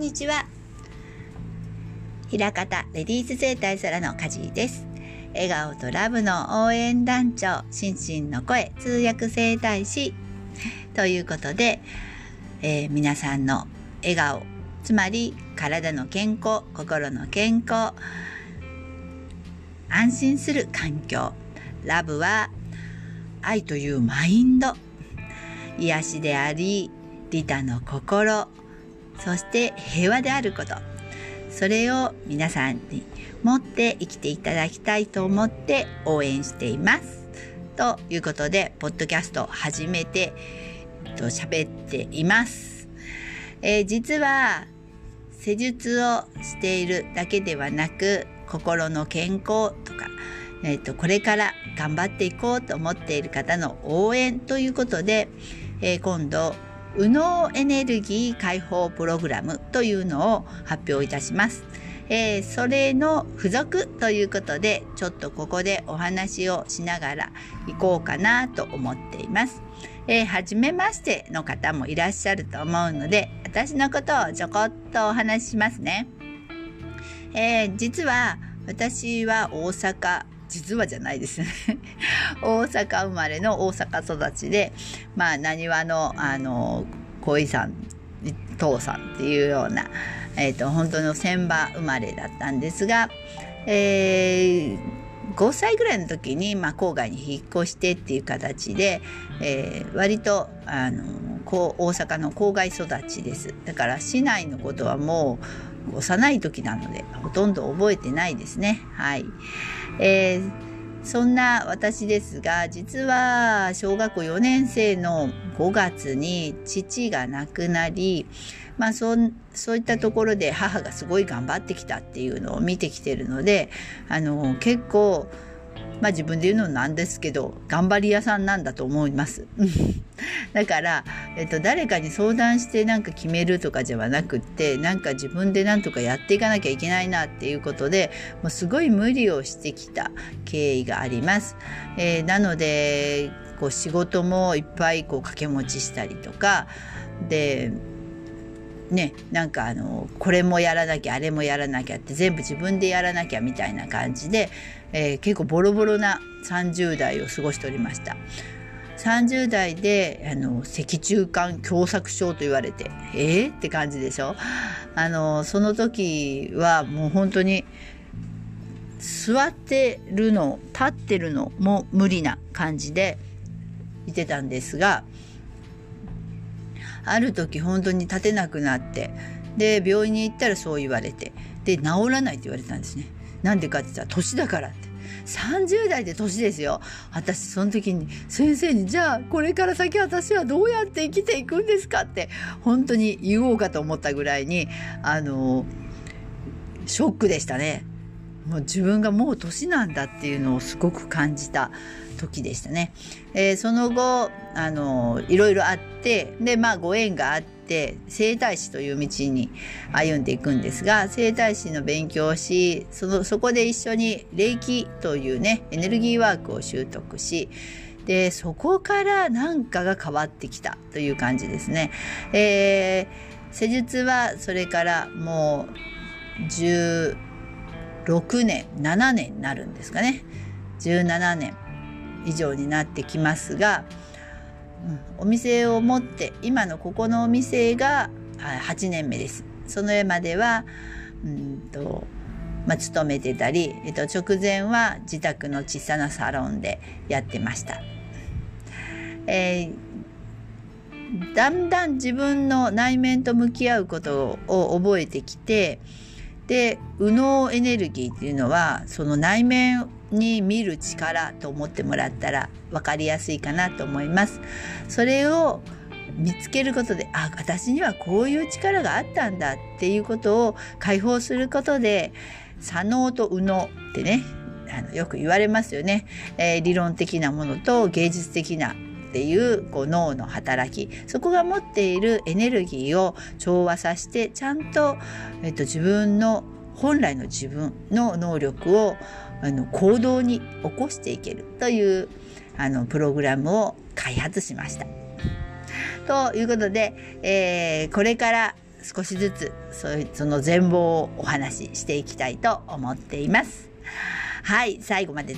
んにちは。平方レディース生態空のカジーです。笑顔とラブの応援団長、心身の声通訳生態師ということで、えー、皆さんの笑顔、つまり体の健康、心の健康、安心する環境、ラブは愛というマインド、癒しであり、利他の心、そして平和であることそれを皆さんに持って生きていただきたいと思って応援しています。ということでポッドキャストを始めてと喋っています。えー、実は施術をしているだけではなく心の健康とか、えーと、これから頑張っていこうと思っている方の応援ということで、えー、今度右脳エネルギー解放プログラムというのを発表いたします。えー、それの付属ということでちょっとここでお話をしながら行こうかなと思っています。えー、初めましての方もいらっしゃると思うので私のことをちょこっとお話ししますね。えー、実は私は大阪実はじゃないですね 大阪生まれの大阪育ちでまあなにわのあの恋さん父さんっていうような、えーと、本当の船場生まれだったんですが、えー、5歳ぐらいの時に、まあ、郊外に引っ越してっていう形で、えー、割とあの大阪の郊外育ちですだから市内のことはもう幼い時なのでほとんど覚えてないですねはい。えー、そんな私ですが実は小学校4年生の5月に父が亡くなりまあそそういったところで母がすごい頑張ってきたっていうのを見てきてるのであの結構まあ自分で言うのなんですけど頑張り屋さんなんだと思います。だから、えっと、誰かに相談してなんか決めるとかじゃなくってなんか自分でなんとかやっていかなきゃいけないなっていうことでもうすごい無理をしてきた経緯があります。えー、なのでこう仕事もいっぱいこう掛け持ちしたりとかでねなんかあのこれもやらなきゃあれもやらなきゃって全部自分でやらなきゃみたいな感じで、えー、結構ボロボロな30代を過ごしておりました。30代であの脊柱管狭窄症と言われてえー、って感じでしょ？あのその時はもう本当に座ってるの立ってるのも無理な感じでいてたんですがある時本当に立てなくなってで病院に行ったらそう言われてで治らないって言われたんですね。なんでかって言ったら年だからって。30代で年ですよ私その時に先生にじゃあこれから先私はどうやって生きていくんですかって本当に言おうかと思ったぐらいにあのショックでしたね。もう自分がもう年なんだっていうのをすごく感じた時でしたね。えー、その後あのいろいろあってでまあご縁があって整体師という道に歩んでいくんですが整体師の勉強をしそのそこで一緒に霊気というねエネルギーワークを習得しでそこから何かが変わってきたという感じですね。えー、施術はそれからもう16年7年になるんですかね17年以上になってきますが、お店を持って今のここのお店が8年目です。その絵まではうんとまあ、勤めてたり、えっと、直前は自宅の小さなサロンでやってました。えー、だんだん自分の内面と向き合うことを覚えてきてで右脳エネルギーっていうのはその内面に見る力と思ってもらったら分かりやすいかなと思います。それを見つけることであ私にはこういう力があったんだっていうことを解放することで左脳と右脳ってねあのよく言われますよね、えー、理論的なものと芸術的なっていうこう脳の働きそこが持っているエネルギーを調和させてちゃんと、えっと、自分の本来の自分の能力をあの行動に起こしていけるというあのプログラムを開発しました。ということで、えー、これから少しずつそういうその全貌をお話ししていきたいと思っています。はい最後まで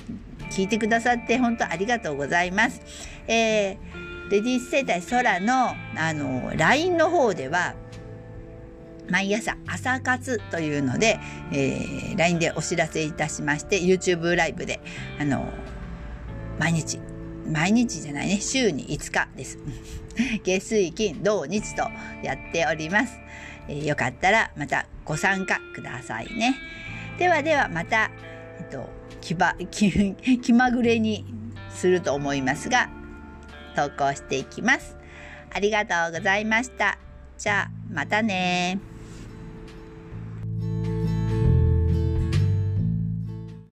聞いてくださって本当ありがとうございます。えー、レディース生態空のあの LINE の方では毎朝朝活というので、えー、LINE でお知らせいたしまして YouTube ライブであの毎日毎日じゃないね週に5日です。月水金土日とやっております、えー、よかったらまたご参加くださいね。ではではまたえっと気ば 気気まぐれにすると思いますが投稿していきます。ありがとうございました。じゃあまたね